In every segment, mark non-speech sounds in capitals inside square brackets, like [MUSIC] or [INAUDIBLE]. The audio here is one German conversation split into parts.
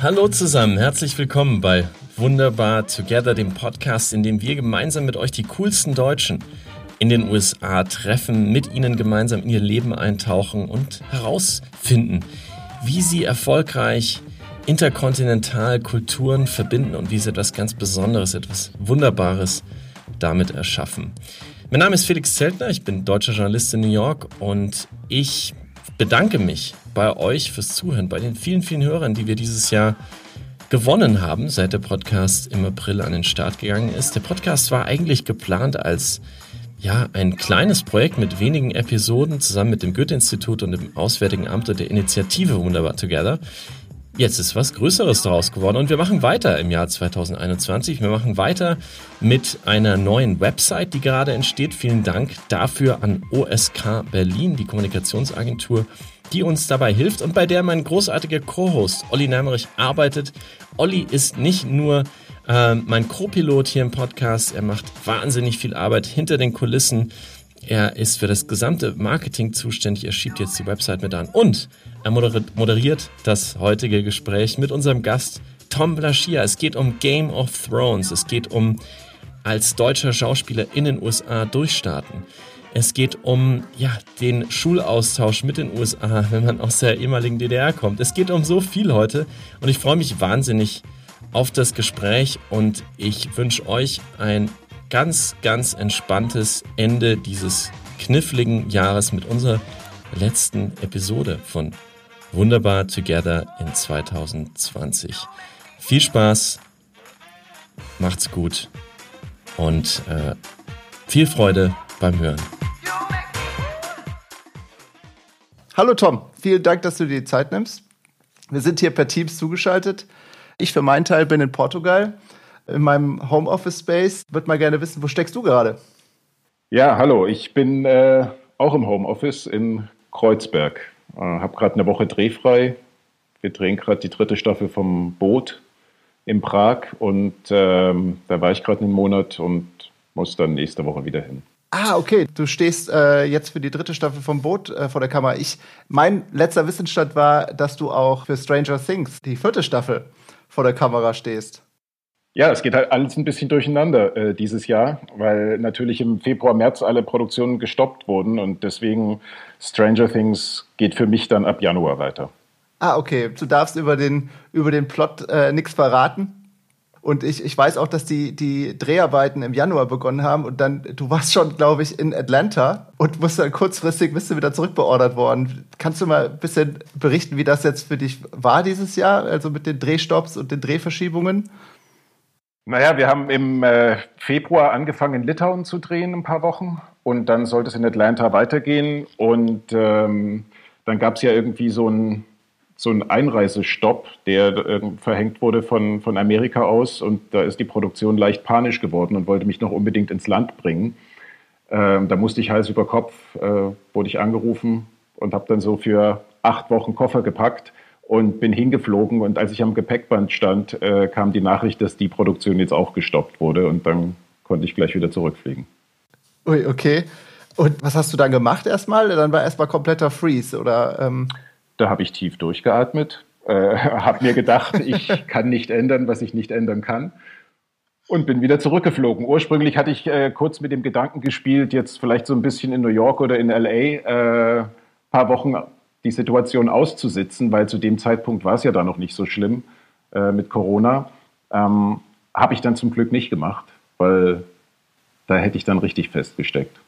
Hallo zusammen, herzlich willkommen bei Wunderbar Together, dem Podcast, in dem wir gemeinsam mit euch die coolsten Deutschen in den USA treffen, mit ihnen gemeinsam in ihr Leben eintauchen und herausfinden, wie sie erfolgreich interkontinental Kulturen verbinden und wie sie etwas ganz Besonderes, etwas Wunderbares damit erschaffen. Mein Name ist Felix Zeltner, ich bin deutscher Journalist in New York und ich bedanke mich bei euch fürs Zuhören, bei den vielen, vielen Hörern, die wir dieses Jahr gewonnen haben, seit der Podcast im April an den Start gegangen ist. Der Podcast war eigentlich geplant als ja, ein kleines Projekt mit wenigen Episoden zusammen mit dem Goethe-Institut und dem Auswärtigen Amt und der Initiative Wunderbar Together. Jetzt ist was Größeres daraus geworden und wir machen weiter im Jahr 2021. Wir machen weiter mit einer neuen Website, die gerade entsteht. Vielen Dank dafür an OSK Berlin, die Kommunikationsagentur, die uns dabei hilft und bei der mein großartiger Co-Host Olli Nemmerich arbeitet. Olli ist nicht nur äh, mein Co-Pilot hier im Podcast, er macht wahnsinnig viel Arbeit hinter den Kulissen. Er ist für das gesamte Marketing zuständig. Er schiebt jetzt die Website mit an. Und er moderiert das heutige Gespräch mit unserem Gast Tom Blaschia. Es geht um Game of Thrones. Es geht um als deutscher Schauspieler in den USA durchstarten. Es geht um ja, den Schulaustausch mit den USA, [LAUGHS] wenn man aus der ehemaligen DDR kommt. Es geht um so viel heute und ich freue mich wahnsinnig auf das Gespräch und ich wünsche euch ein ganz, ganz entspanntes Ende dieses kniffligen Jahres mit unserer letzten Episode von Wunderbar Together in 2020. Viel Spaß, macht's gut und äh, viel Freude beim Hören. Hallo Tom, vielen Dank, dass du dir die Zeit nimmst. Wir sind hier per Teams zugeschaltet. Ich für meinen Teil bin in Portugal in meinem Homeoffice Space. Würde mal gerne wissen, wo steckst du gerade? Ja, hallo, ich bin äh, auch im Homeoffice in Kreuzberg. Äh, habe gerade eine Woche drehfrei. Wir drehen gerade die dritte Staffel vom Boot in Prag und ähm, da war ich gerade einen Monat und muss dann nächste Woche wieder hin. Ah, okay. Du stehst äh, jetzt für die dritte Staffel vom Boot äh, vor der Kamera. Ich, mein letzter Wissensstand war, dass du auch für Stranger Things, die vierte Staffel, vor der Kamera stehst. Ja, es geht halt alles ein bisschen durcheinander äh, dieses Jahr, weil natürlich im Februar, März alle Produktionen gestoppt wurden und deswegen Stranger Things geht für mich dann ab Januar weiter. Ah, okay. Du darfst über den, über den Plot äh, nichts verraten. Und ich, ich weiß auch, dass die, die Dreharbeiten im Januar begonnen haben und dann, du warst schon, glaube ich, in Atlanta und musst dann kurzfristig bist du wieder zurückbeordert worden. Kannst du mal ein bisschen berichten, wie das jetzt für dich war dieses Jahr, also mit den Drehstops und den Drehverschiebungen? Naja, wir haben im äh, Februar angefangen, in Litauen zu drehen, ein paar Wochen. Und dann sollte es in Atlanta weitergehen. Und ähm, dann gab es ja irgendwie so einen so Einreisestopp, der äh, verhängt wurde von, von Amerika aus. Und da ist die Produktion leicht panisch geworden und wollte mich noch unbedingt ins Land bringen. Ähm, da musste ich Hals über Kopf, äh, wurde ich angerufen und habe dann so für acht Wochen Koffer gepackt und bin hingeflogen und als ich am Gepäckband stand, äh, kam die Nachricht, dass die Produktion jetzt auch gestoppt wurde und dann konnte ich gleich wieder zurückfliegen. Ui, okay. Und was hast du dann gemacht erstmal? Dann war erstmal kompletter Freeze oder? Ähm da habe ich tief durchgeatmet, äh, [LAUGHS] habe mir gedacht, ich kann nicht ändern, was ich nicht ändern kann und bin wieder zurückgeflogen. Ursprünglich hatte ich äh, kurz mit dem Gedanken gespielt, jetzt vielleicht so ein bisschen in New York oder in LA äh, paar Wochen die Situation auszusitzen, weil zu dem Zeitpunkt war es ja da noch nicht so schlimm äh, mit Corona. Ähm, Habe ich dann zum Glück nicht gemacht, weil da hätte ich dann richtig festgesteckt.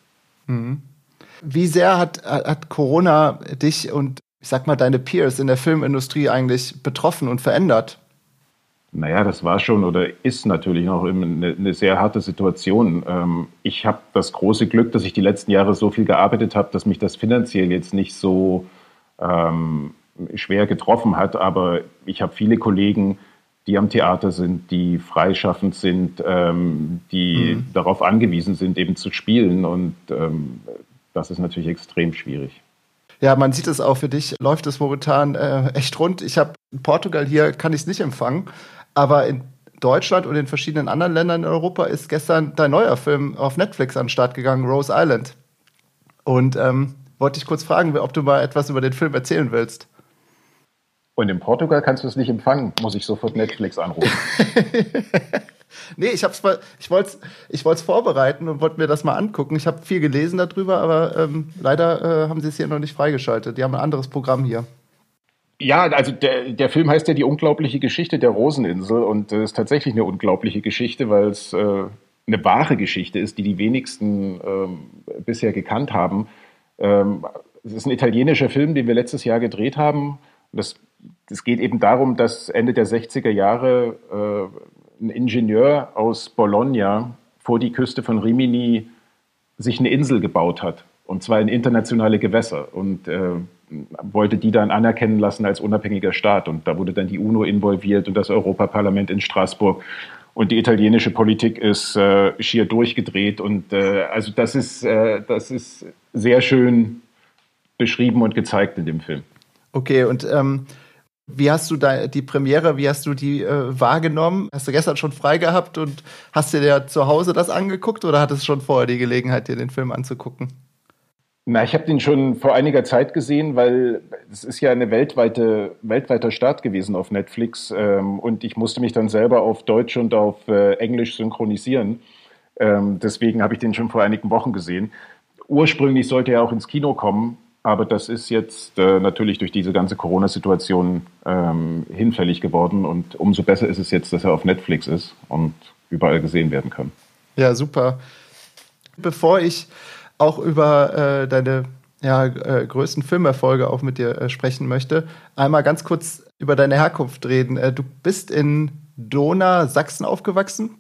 Mhm. Wie sehr hat, hat Corona dich und ich sag mal deine Peers in der Filmindustrie eigentlich betroffen und verändert? Naja, das war schon oder ist natürlich noch eine, eine sehr harte Situation. Ähm, ich habe das große Glück, dass ich die letzten Jahre so viel gearbeitet habe, dass mich das finanziell jetzt nicht so ähm, schwer getroffen hat. Aber ich habe viele Kollegen, die am Theater sind, die freischaffend sind, ähm, die mhm. darauf angewiesen sind, eben zu spielen. Und ähm, das ist natürlich extrem schwierig. Ja, man sieht es auch für dich, läuft es momentan äh, echt rund. Ich habe in Portugal hier, kann ich es nicht empfangen, aber in Deutschland und in verschiedenen anderen Ländern in Europa ist gestern dein neuer Film auf Netflix an den Start gegangen, Rose Island. Und ähm, wollte ich kurz fragen, ob du mal etwas über den Film erzählen willst. Und in Portugal kannst du es nicht empfangen, muss ich sofort Netflix anrufen. [LAUGHS] nee, ich hab's mal, ich wollte es ich vorbereiten und wollte mir das mal angucken. Ich habe viel gelesen darüber, aber ähm, leider äh, haben sie es hier noch nicht freigeschaltet. Die haben ein anderes Programm hier. Ja, also der, der Film heißt ja die unglaubliche Geschichte der Roseninsel und es äh, ist tatsächlich eine unglaubliche Geschichte, weil es äh, eine wahre Geschichte ist, die die wenigsten ähm, bisher gekannt haben. Ähm, es ist ein italienischer Film, den wir letztes Jahr gedreht haben. Das, das geht eben darum, dass Ende der 60er Jahre äh, ein Ingenieur aus Bologna vor die Küste von Rimini sich eine Insel gebaut hat. Und zwar in internationale Gewässer. Und äh, wollte die dann anerkennen lassen als unabhängiger Staat. Und da wurde dann die UNO involviert und das Europaparlament in Straßburg. Und die italienische Politik ist äh, schier durchgedreht. Und äh, also das ist, äh, das ist sehr schön beschrieben und gezeigt in dem Film. Okay, und ähm, wie hast du da die Premiere, wie hast du die äh, wahrgenommen? Hast du gestern schon frei gehabt und hast dir ja zu Hause das angeguckt oder hattest du schon vorher die Gelegenheit, dir den Film anzugucken? Na, ich habe den schon vor einiger Zeit gesehen, weil es ist ja eine weltweite, weltweiter Start gewesen auf Netflix ähm, und ich musste mich dann selber auf Deutsch und auf äh, Englisch synchronisieren. Ähm, deswegen habe ich den schon vor einigen Wochen gesehen. Ursprünglich sollte er auch ins Kino kommen, aber das ist jetzt äh, natürlich durch diese ganze Corona-Situation ähm, hinfällig geworden und umso besser ist es jetzt, dass er auf Netflix ist und überall gesehen werden kann. Ja, super. Bevor ich auch über äh, deine ja, äh, größten Filmerfolge auch mit dir äh, sprechen möchte. Einmal ganz kurz über deine Herkunft reden. Äh, du bist in Dona, Sachsen aufgewachsen,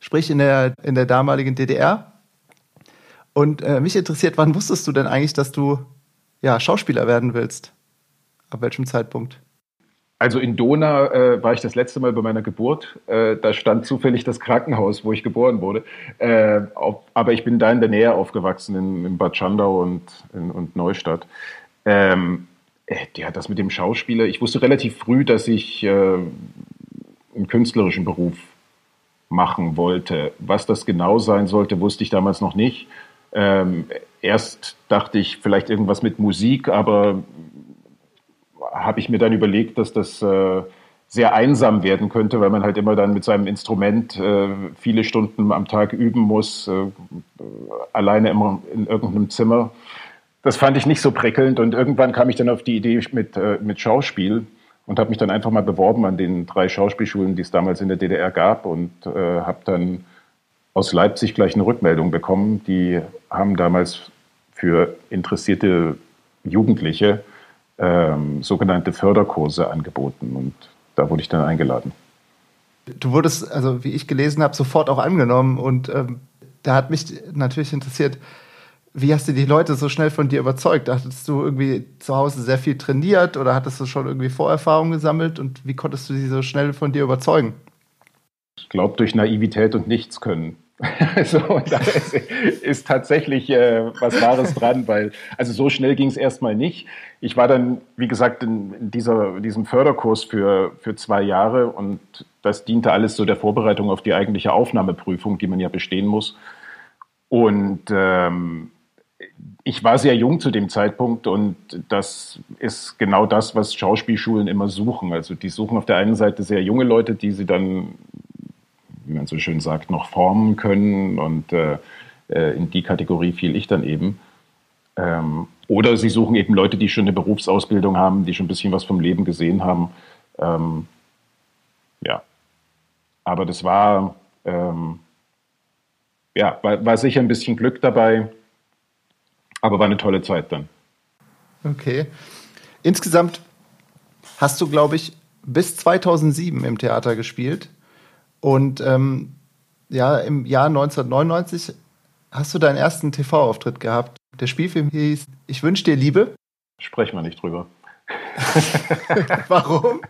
sprich in der, in der damaligen DDR. Und äh, mich interessiert, wann wusstest du denn eigentlich, dass du ja, Schauspieler werden willst? Ab welchem Zeitpunkt? Also in Dona äh, war ich das letzte Mal bei meiner Geburt. Äh, da stand zufällig das Krankenhaus, wo ich geboren wurde. Äh, auf, aber ich bin da in der Nähe aufgewachsen, in, in Bad Schandau und, in, und Neustadt. Ähm, äh, ja, das mit dem Schauspieler. Ich wusste relativ früh, dass ich äh, einen künstlerischen Beruf machen wollte. Was das genau sein sollte, wusste ich damals noch nicht. Ähm, erst dachte ich vielleicht irgendwas mit Musik, aber habe ich mir dann überlegt, dass das äh, sehr einsam werden könnte, weil man halt immer dann mit seinem Instrument äh, viele Stunden am Tag üben muss, äh, alleine immer in irgendeinem Zimmer. Das fand ich nicht so prickelnd und irgendwann kam ich dann auf die Idee mit, äh, mit Schauspiel und habe mich dann einfach mal beworben an den drei Schauspielschulen, die es damals in der DDR gab und äh, habe dann aus Leipzig gleich eine Rückmeldung bekommen. Die haben damals für interessierte Jugendliche ähm, sogenannte Förderkurse angeboten und da wurde ich dann eingeladen. Du wurdest, also wie ich gelesen habe, sofort auch angenommen und ähm, da hat mich natürlich interessiert, wie hast du die Leute so schnell von dir überzeugt? Hattest du irgendwie zu Hause sehr viel trainiert oder hattest du schon irgendwie Vorerfahrungen gesammelt und wie konntest du sie so schnell von dir überzeugen? Ich glaube durch Naivität und Nichtskönnen. [LAUGHS] Also da ist, ist tatsächlich äh, was Wahres dran, weil also so schnell ging es erstmal nicht. Ich war dann, wie gesagt, in, in dieser, diesem Förderkurs für, für zwei Jahre und das diente alles so der Vorbereitung auf die eigentliche Aufnahmeprüfung, die man ja bestehen muss. Und ähm, ich war sehr jung zu dem Zeitpunkt und das ist genau das, was Schauspielschulen immer suchen. Also die suchen auf der einen Seite sehr junge Leute, die sie dann wie man so schön sagt, noch formen können. Und äh, äh, in die Kategorie fiel ich dann eben. Ähm, oder sie suchen eben Leute, die schon eine Berufsausbildung haben, die schon ein bisschen was vom Leben gesehen haben. Ähm, ja. Aber das war, ähm, ja, war, war sicher ein bisschen Glück dabei, aber war eine tolle Zeit dann. Okay. Insgesamt hast du, glaube ich, bis 2007 im Theater gespielt. Und ähm, ja, im Jahr 1999 hast du deinen ersten TV-Auftritt gehabt. Der Spielfilm hieß Ich wünsche dir Liebe. Sprechen wir nicht drüber. [LAUGHS] Warum?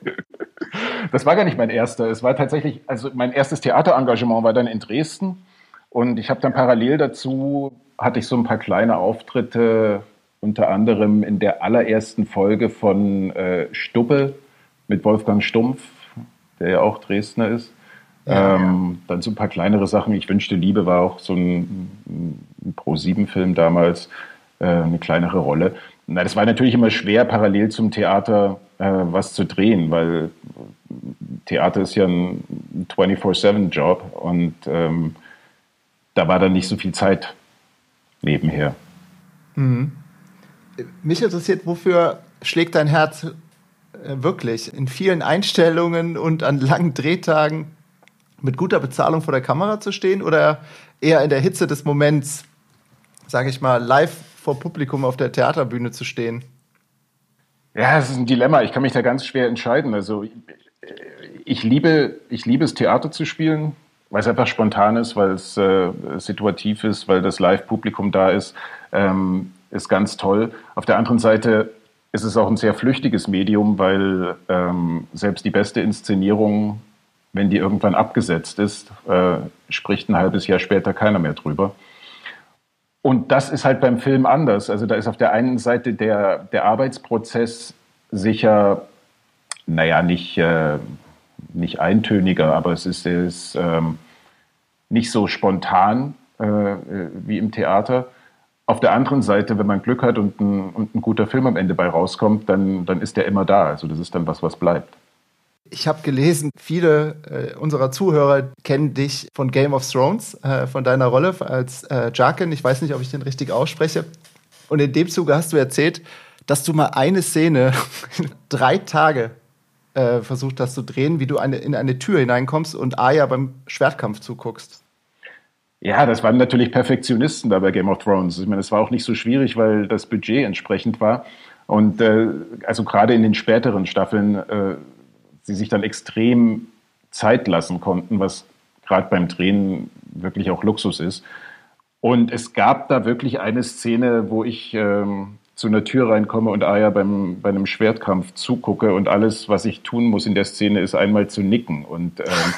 Das war gar nicht mein erster. Es war tatsächlich, also mein erstes Theaterengagement war dann in Dresden. Und ich habe dann parallel dazu, hatte ich so ein paar kleine Auftritte, unter anderem in der allerersten Folge von äh, Stubbe mit Wolfgang Stumpf, der ja auch Dresdner ist. Ja, ähm, ja. Dann so ein paar kleinere Sachen. Ich wünschte Liebe war auch so ein, ein Pro-7-Film damals. äh, eine kleinere Rolle. Na, das war natürlich immer schwer, parallel zum Theater äh, was zu drehen, weil Theater ist ja ein 24-7-Job und ähm, da war dann nicht so viel Zeit nebenher. Mhm. Mich interessiert, wofür schlägt dein Herz äh, wirklich? In vielen Einstellungen und an langen Drehtagen mit guter Bezahlung vor der Kamera zu stehen oder eher in der Hitze des Moments, sage ich mal, live vor Publikum auf der Theaterbühne zu stehen? Ja, es ist ein Dilemma. Ich kann mich da ganz schwer entscheiden. Also ich liebe, ich liebe es, Theater zu spielen, weil es einfach spontan ist, weil es äh, situativ ist, weil das Live-Publikum da ist, ähm, ist ganz toll. Auf der anderen Seite ist es auch ein sehr flüchtiges Medium, weil ähm, selbst die beste Inszenierung, wenn die irgendwann abgesetzt ist, äh, spricht ein halbes Jahr später keiner mehr drüber. Und das ist halt beim Film anders. Also da ist auf der einen Seite der, der Arbeitsprozess sicher, naja, nicht, äh, nicht eintöniger, aber es ist, ist ähm, nicht so spontan äh, wie im Theater. Auf der anderen Seite, wenn man Glück hat und ein, und ein guter Film am Ende bei rauskommt, dann, dann ist der immer da. Also das ist dann was, was bleibt. Ich habe gelesen, viele äh, unserer Zuhörer kennen dich von Game of Thrones, äh, von deiner Rolle als äh, Jarkin. Ich weiß nicht, ob ich den richtig ausspreche. Und in dem Zuge hast du erzählt, dass du mal eine Szene [LAUGHS] drei Tage äh, versucht hast zu drehen, wie du eine, in eine Tür hineinkommst und Arya beim Schwertkampf zuguckst. Ja, das waren natürlich Perfektionisten da bei Game of Thrones. Ich meine, es war auch nicht so schwierig, weil das Budget entsprechend war. Und äh, also gerade in den späteren Staffeln äh, sie sich dann extrem Zeit lassen konnten, was gerade beim Drehen wirklich auch Luxus ist. Und es gab da wirklich eine Szene, wo ich ähm, zu einer Tür reinkomme und Aya beim, bei einem Schwertkampf zugucke und alles, was ich tun muss in der Szene, ist einmal zu nicken. Und ähm,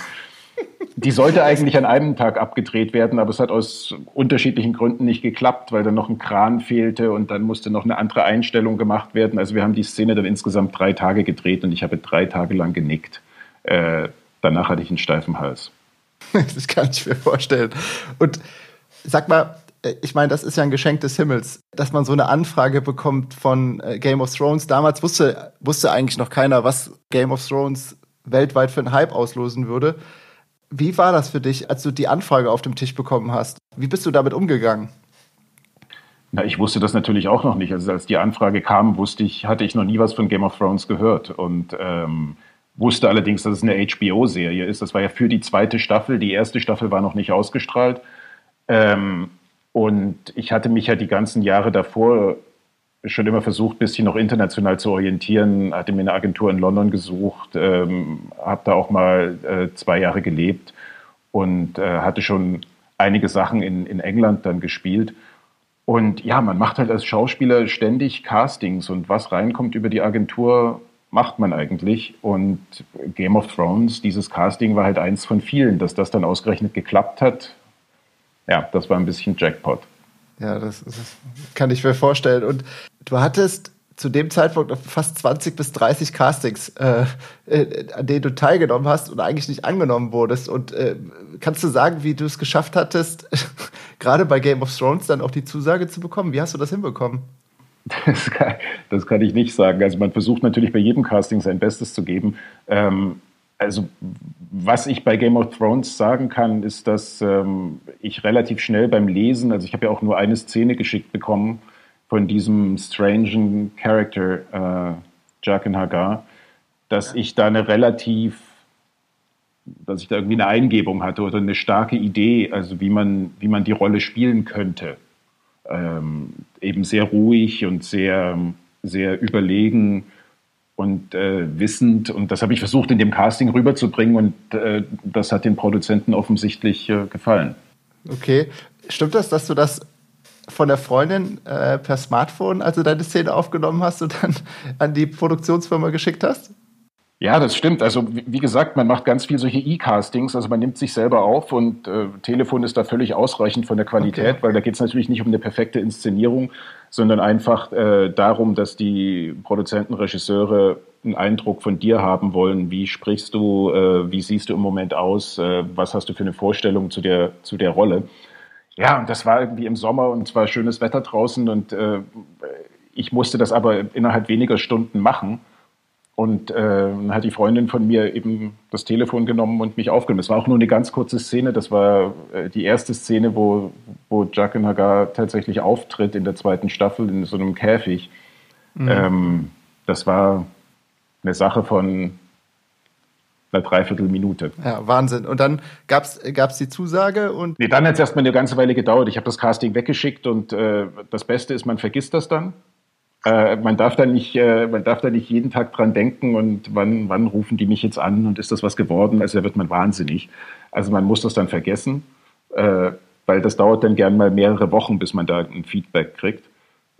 die sollte eigentlich an einem Tag abgedreht werden, aber es hat aus unterschiedlichen Gründen nicht geklappt, weil dann noch ein Kran fehlte und dann musste noch eine andere Einstellung gemacht werden. Also wir haben die Szene dann insgesamt drei Tage gedreht und ich habe drei Tage lang genickt. Äh, danach hatte ich einen steifen Hals. [LAUGHS] Das kann ich mir vorstellen. Und sag mal, äh, ich meine, das ist ja ein Geschenk des Himmels, dass man so eine Anfrage bekommt von äh, Game of Thrones. Damals wusste, wusste eigentlich noch keiner, was Game of Thrones weltweit für einen Hype auslösen würde. Wie war das für dich, als du die Anfrage auf dem Tisch bekommen hast? Wie bist du damit umgegangen? Na, ich wusste das natürlich auch noch nicht. Also als die Anfrage kam, wusste ich, hatte ich noch nie was von Game of Thrones gehört und ähm, wusste allerdings, dass es eine HBO-Serie ist. Das war ja für die zweite Staffel. Die erste Staffel war noch nicht ausgestrahlt. Ähm, und ich hatte mich ja die ganzen Jahre davor schon immer versucht, ein bisschen noch international zu orientieren, hatte mir eine Agentur in London gesucht, ähm, habe da auch mal äh, zwei Jahre gelebt und äh, hatte schon einige Sachen in, in England dann gespielt. Und ja, man macht halt als Schauspieler ständig Castings und was reinkommt über die Agentur, macht man eigentlich. Und Game of Thrones, dieses Casting war halt eins von vielen, dass das dann ausgerechnet geklappt hat. Ja, das war ein bisschen Jackpot. Ja, das, das kann ich mir vorstellen. Und du hattest zu dem Zeitpunkt fast 20 bis 30 Castings, äh, äh, an denen du teilgenommen hast und eigentlich nicht angenommen wurdest. Und äh, kannst du sagen, wie du es geschafft hattest, [LAUGHS] gerade bei Game of Thrones dann auch die Zusage zu bekommen? Wie hast du das hinbekommen? Das kann, das kann ich nicht sagen. Also man versucht natürlich bei jedem Casting sein Bestes zu geben. Ähm, also was ich bei Game of Thrones sagen kann, ist, dass ähm, ich relativ schnell beim Lesen, also ich habe ja auch nur eine Szene geschickt bekommen von diesem strangen Character äh, Jaqen Hagar, dass ich da eine relativ, dass ich da irgendwie eine Eingebung hatte oder eine starke Idee, also wie man, wie man die Rolle spielen könnte. Ähm, eben sehr ruhig und sehr, sehr überlegen und äh, wissend. Und das habe ich versucht in dem Casting rüberzubringen und äh, das hat den Produzenten offensichtlich äh, gefallen. Okay. Stimmt das, dass du das von der Freundin äh, per Smartphone, also deine Szene aufgenommen hast und dann an die Produktionsfirma geschickt hast? Ja, das stimmt. Also wie gesagt, man macht ganz viel solche E-Castings, also man nimmt sich selber auf und äh, Telefon ist da völlig ausreichend von der Qualität, okay. weil da geht es natürlich nicht um eine perfekte Inszenierung, sondern einfach äh, darum, dass die Produzenten, Regisseure einen Eindruck von dir haben wollen. Wie sprichst du, äh, wie siehst du im Moment aus, äh, was hast du für eine Vorstellung zu der, zu der Rolle? Ja, und das war irgendwie im Sommer und es war schönes Wetter draußen und äh, ich musste das aber innerhalb weniger Stunden machen. Und äh, dann hat die Freundin von mir eben das Telefon genommen und mich aufgenommen. Das war auch nur eine ganz kurze Szene. Das war äh, die erste Szene, wo, wo Jacques Hagar tatsächlich auftritt in der zweiten Staffel in so einem Käfig. Mhm. Ähm, das war eine Sache von einer Dreiviertelminute. Ja, Wahnsinn. Und dann gab es die Zusage und. Nee, dann hat es erstmal eine ganze Weile gedauert. Ich habe das Casting weggeschickt und äh, das Beste ist, man vergisst das dann. Äh, man, darf da nicht, äh, man darf da nicht jeden Tag dran denken und wann, wann rufen die mich jetzt an und ist das was geworden? Also da wird man wahnsinnig. Also man muss das dann vergessen, äh, weil das dauert dann gern mal mehrere Wochen, bis man da ein Feedback kriegt.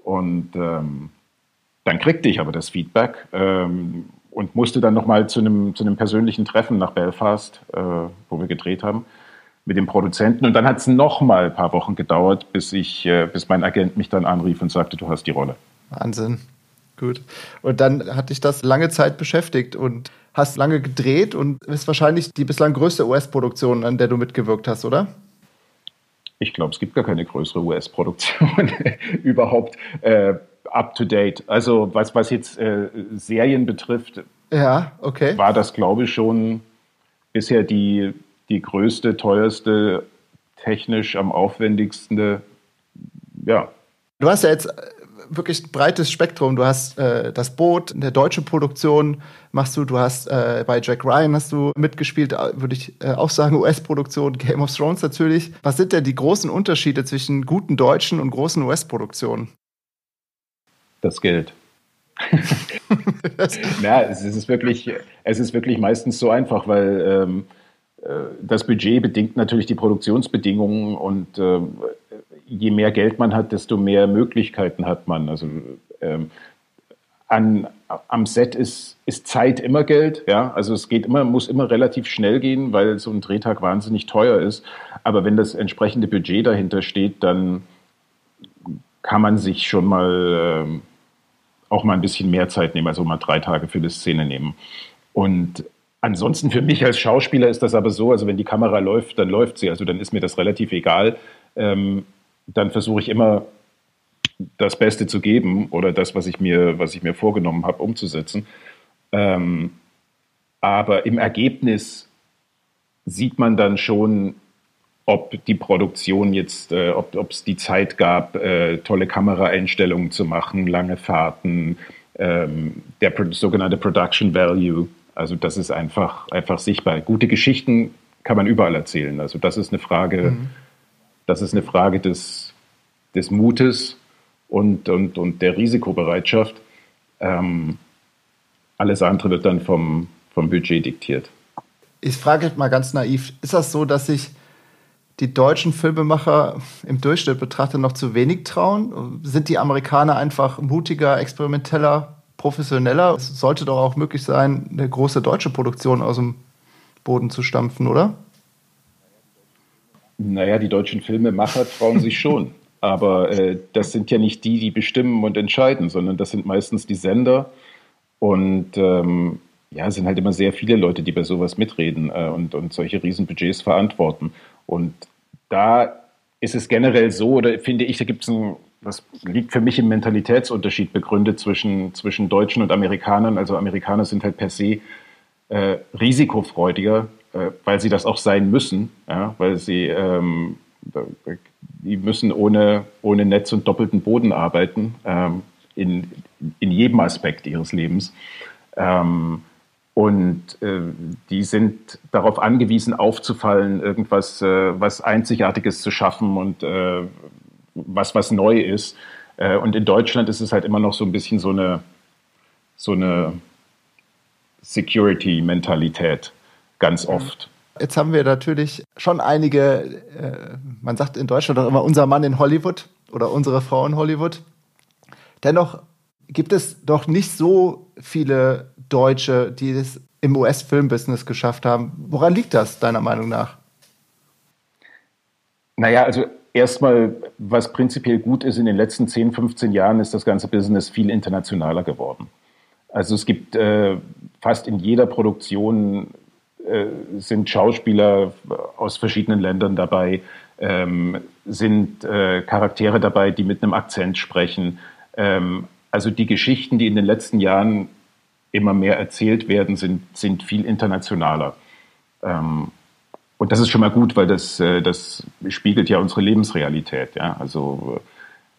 Und ähm, dann kriegte ich aber das Feedback ähm, und musste dann nochmal zu einem, zu einem persönlichen Treffen nach Belfast, äh, wo wir gedreht haben, mit dem Produzenten. Und dann hat es nochmal ein paar Wochen gedauert, bis, ich, äh, bis mein Agent mich dann anrief und sagte, du hast die Rolle. Wahnsinn. Gut. Und dann hat dich das lange Zeit beschäftigt und hast lange gedreht und ist wahrscheinlich die bislang größte US-Produktion, an der du mitgewirkt hast, oder? Ich glaube, es gibt gar keine größere US-Produktion [LAUGHS] überhaupt äh, up to date. Also was, was jetzt äh, Serien betrifft, ja, okay. war das, glaube ich, schon bisher die, die größte, teuerste, technisch am aufwendigsten. Ja. Du hast ja jetzt wirklich ein breites Spektrum. Du hast äh, das Boot, eine deutsche Produktion machst du, du hast äh, bei Jack Ryan hast du mitgespielt, äh, würde ich äh, auch sagen, US-Produktion, Game of Thrones natürlich. Was sind denn die großen Unterschiede zwischen guten deutschen und großen US-Produktionen? Das Geld. [LAUGHS] ja, es ist wirklich, es ist wirklich meistens so einfach, weil ähm, äh, das Budget bedingt natürlich die Produktionsbedingungen und äh, je mehr Geld man hat, desto mehr Möglichkeiten hat man. Also ähm, an, am Set ist, ist Zeit immer Geld, ja. Also es geht immer, muss immer relativ schnell gehen, weil so ein Drehtag wahnsinnig teuer ist. Aber wenn das entsprechende Budget dahinter steht, dann kann man sich schon mal ähm, auch mal ein bisschen mehr Zeit nehmen, also mal drei Tage für die Szene nehmen. Und ansonsten für mich als Schauspieler ist das aber so, also wenn die Kamera läuft, dann läuft sie. Also dann ist mir das relativ egal. Ähm, dann versuche ich immer das Beste zu geben oder das, was ich mir, was ich mir vorgenommen habe, umzusetzen. Ähm, aber im Ergebnis sieht man dann schon, ob die Produktion jetzt, äh, ob es die Zeit gab, äh, tolle Kameraeinstellungen zu machen, lange Fahrten, ähm, der sogenannte Production Value. Also das ist einfach, einfach sichtbar. Gute Geschichten kann man überall erzählen. Also das ist eine Frage, mhm. das ist eine Frage des, des Mutes und, und, und der Risikobereitschaft. Ähm, alles andere wird dann vom, vom Budget diktiert. Ich frage mal ganz naiv, ist das so, dass sich die deutschen Filmemacher im Durchschnitt betrachtet noch zu wenig trauen? Sind die Amerikaner einfach mutiger, experimenteller, professioneller? Es sollte doch auch möglich sein, eine große deutsche Produktion aus dem Boden zu stampfen, oder? Naja, die deutschen Filmemacher trauen sich schon. [LAUGHS] Aber äh, das sind ja nicht die, die bestimmen und entscheiden, sondern das sind meistens die Sender. Und ähm, ja, es sind halt immer sehr viele Leute, die bei sowas mitreden äh, und, und solche Riesenbudgets verantworten. Und da ist es generell so, oder finde ich, da gibt es ein, das liegt für mich im Mentalitätsunterschied begründet zwischen, zwischen Deutschen und Amerikanern. Also Amerikaner sind halt per se äh, risikofreudiger, äh, weil sie das auch sein müssen, ja, weil sie ähm, die müssen ohne, ohne Netz und doppelten Boden arbeiten, ähm, in, in jedem Aspekt ihres Lebens. Ähm, und äh, die sind darauf angewiesen, aufzufallen, irgendwas äh, was Einzigartiges zu schaffen und äh, was, was neu ist. Äh, und in Deutschland ist es halt immer noch so ein bisschen so eine, so eine Security-Mentalität, ganz oft. Jetzt haben wir natürlich schon einige, äh, man sagt in Deutschland auch immer unser Mann in Hollywood oder unsere Frau in Hollywood. Dennoch gibt es doch nicht so viele Deutsche, die es im US-Filmbusiness geschafft haben. Woran liegt das, deiner Meinung nach? Naja, also erstmal, was prinzipiell gut ist, in den letzten 10, 15 Jahren ist das ganze Business viel internationaler geworden. Also es gibt äh, fast in jeder Produktion äh, sind Schauspieler aus verschiedenen Ländern dabei. Ähm, sind äh, Charaktere dabei, die mit einem Akzent sprechen. Ähm, also die Geschichten, die in den letzten Jahren immer mehr erzählt werden, sind, sind viel internationaler. Ähm, und das ist schon mal gut, weil das, äh, das spiegelt ja unsere Lebensrealität. Ja? Also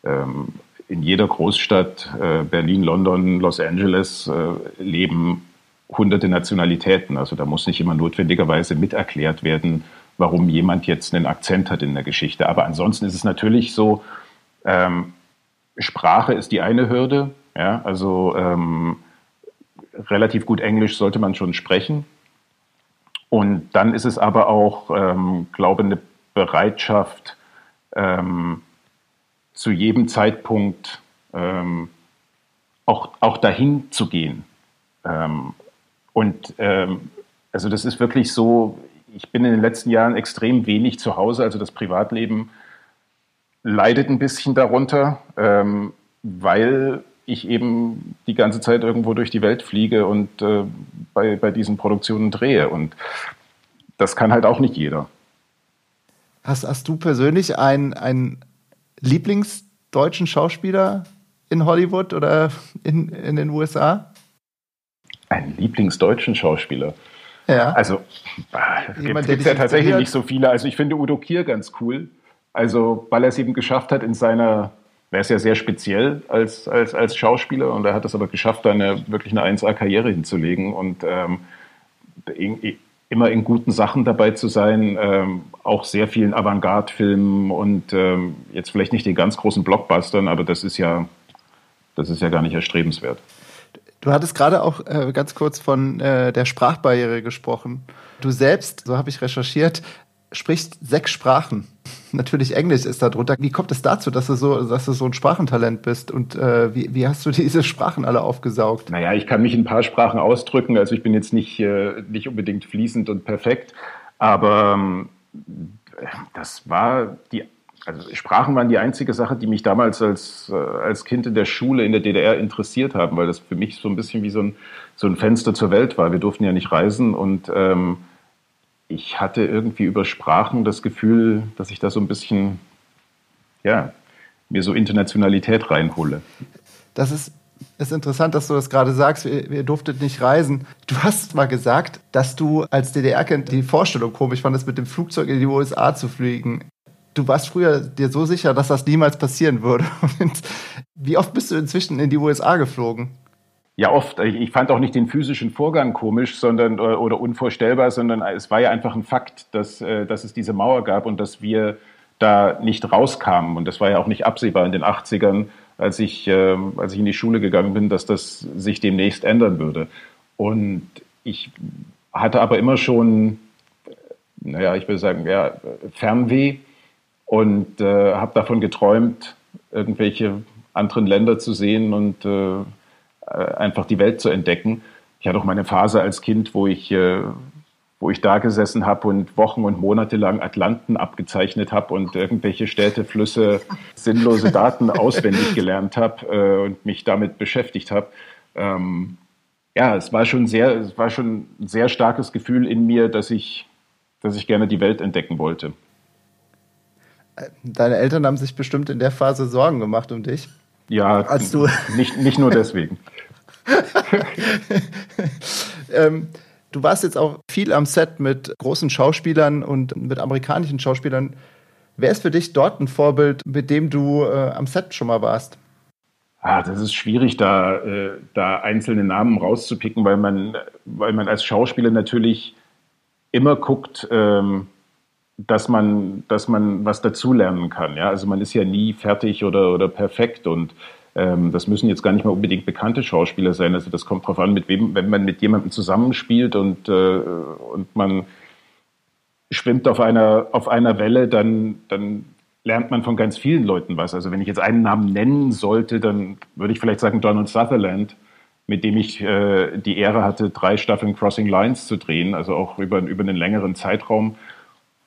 ähm, in jeder Großstadt, äh, Berlin, London, Los Angeles, äh, leben hunderte Nationalitäten. Also da muss nicht immer notwendigerweise miterklärt werden, warum jemand jetzt einen Akzent hat in der Geschichte. Aber ansonsten ist es natürlich so, ähm, Sprache ist die eine Hürde. Ja? Also ähm, relativ gut Englisch sollte man schon sprechen. Und dann ist es aber auch, ähm, glaube eine Bereitschaft, ähm, zu jedem Zeitpunkt ähm, auch, auch dahin zu gehen. Ähm, und ähm, also das ist wirklich so, ich bin in den letzten Jahren extrem wenig zu Hause, also das Privatleben leidet ein bisschen darunter, ähm, weil ich eben die ganze Zeit irgendwo durch die Welt fliege und äh, bei, bei diesen Produktionen drehe. Und das kann halt auch nicht jeder. Hast, hast du persönlich einen, einen Lieblingsdeutschen Schauspieler in Hollywood oder in, in den USA? Einen Lieblingsdeutschen Schauspieler? Ja. Also, es gibt ja tatsächlich nicht so viele. Also, ich finde Udo Kier ganz cool. Also, weil er es eben geschafft hat, in seiner er ist ja sehr speziell als, als, als Schauspieler und er hat es aber geschafft, eine, wirklich eine 1A-Karriere hinzulegen und ähm, in, immer in guten Sachen dabei zu sein, ähm, auch sehr vielen Avantgarde-Filmen und ähm, jetzt vielleicht nicht den ganz großen Blockbustern, aber das ist ja, das ist ja gar nicht erstrebenswert. Du hattest gerade auch äh, ganz kurz von äh, der Sprachbarriere gesprochen. Du selbst, so habe ich recherchiert, sprichst sechs Sprachen. [LAUGHS] Natürlich Englisch ist da drunter. Wie kommt es dazu, dass du so, dass du so ein Sprachentalent bist? Und äh, wie, wie hast du [LAUGHS] diese Sprachen alle aufgesaugt? Naja, ich kann mich in ein paar Sprachen ausdrücken. Also ich bin jetzt nicht, äh, nicht unbedingt fließend und perfekt, aber ähm, das war die also Sprachen waren die einzige Sache, die mich damals als, äh, als Kind in der Schule in der DDR interessiert haben, weil das für mich so ein bisschen wie so ein, so ein Fenster zur Welt war. Wir durften ja nicht reisen und ähm, ich hatte irgendwie über Sprachen das Gefühl, dass ich da so ein bisschen, ja, mir so Internationalität reinhole. Das ist, ist interessant, dass du das gerade sagst. Ihr, ihr durftet nicht reisen. Du hast mal gesagt, dass du als DDR-Kind die Vorstellung komisch fandest, mit dem Flugzeug in die USA zu fliegen. Du warst früher dir so sicher, dass das niemals passieren würde. [LAUGHS] Wie oft bist du inzwischen in die USA geflogen? Ja, oft. Ich fand auch nicht den physischen Vorgang komisch sondern, äh, oder unvorstellbar, sondern es war ja einfach ein Fakt, dass, äh, dass es diese Mauer gab und dass wir da nicht rauskamen. Und das war ja auch nicht absehbar in den 80ern, als ich, ähm, als ich in die Schule gegangen bin, dass das sich demnächst ändern würde. Und ich hatte aber immer schon, naja, ich würde sagen, ja, Fernweh und äh, habe davon geträumt, irgendwelche anderen Länder zu sehen und äh, äh, einfach die Welt zu entdecken. Ich hatte auch meine Phase als Kind, wo ich, äh, wo ich da gesessen habe und Wochen und Monate lang Atlanten abgezeichnet habe und irgendwelche Städte, Flüsse, sinnlose Daten [LAUGHS] auswendig gelernt habe äh, und mich damit beschäftigt habe. Ähm, ja, es war schon sehr, es war schon ein sehr starkes Gefühl in mir, dass ich, dass ich gerne die Welt entdecken wollte. Deine Eltern haben sich bestimmt in der Phase Sorgen gemacht um dich. Ja, als du nicht, nicht nur [LAUGHS] deswegen. [LAUGHS] ähm, du warst jetzt auch viel am Set mit großen Schauspielern und mit amerikanischen Schauspielern. Wer ist für dich dort ein Vorbild, mit dem du äh, am Set schon mal warst? Ah, das ist schwierig, da, äh, da einzelne Namen rauszupicken, weil man, weil man als Schauspieler natürlich immer guckt, ähm, dass man, dass man was dazulernen kann. Ja? Also man ist ja nie fertig oder, oder perfekt und ähm, das müssen jetzt gar nicht mal unbedingt bekannte Schauspieler sein. Also das kommt darauf an, mit wem, wenn man mit jemandem zusammenspielt und, äh, und man schwimmt auf einer, auf einer Welle, dann, dann lernt man von ganz vielen Leuten was. Also wenn ich jetzt einen Namen nennen sollte, dann würde ich vielleicht sagen Donald Sutherland, mit dem ich äh, die Ehre hatte, drei Staffeln Crossing Lines zu drehen, also auch über, über einen längeren Zeitraum.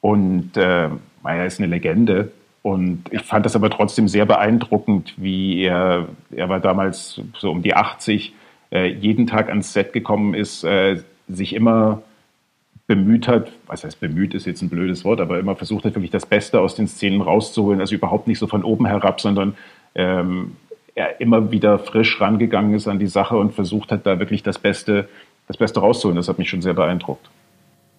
Und äh, er ist eine Legende. Und ich fand das aber trotzdem sehr beeindruckend, wie er, er war damals so um die 80, äh, jeden Tag ans Set gekommen ist, äh, sich immer bemüht hat, was heißt bemüht ist jetzt ein blödes Wort, aber immer versucht hat, wirklich das Beste aus den Szenen rauszuholen. Also überhaupt nicht so von oben herab, sondern ähm, er immer wieder frisch rangegangen ist an die Sache und versucht hat, da wirklich das Beste, das Beste rauszuholen. Das hat mich schon sehr beeindruckt.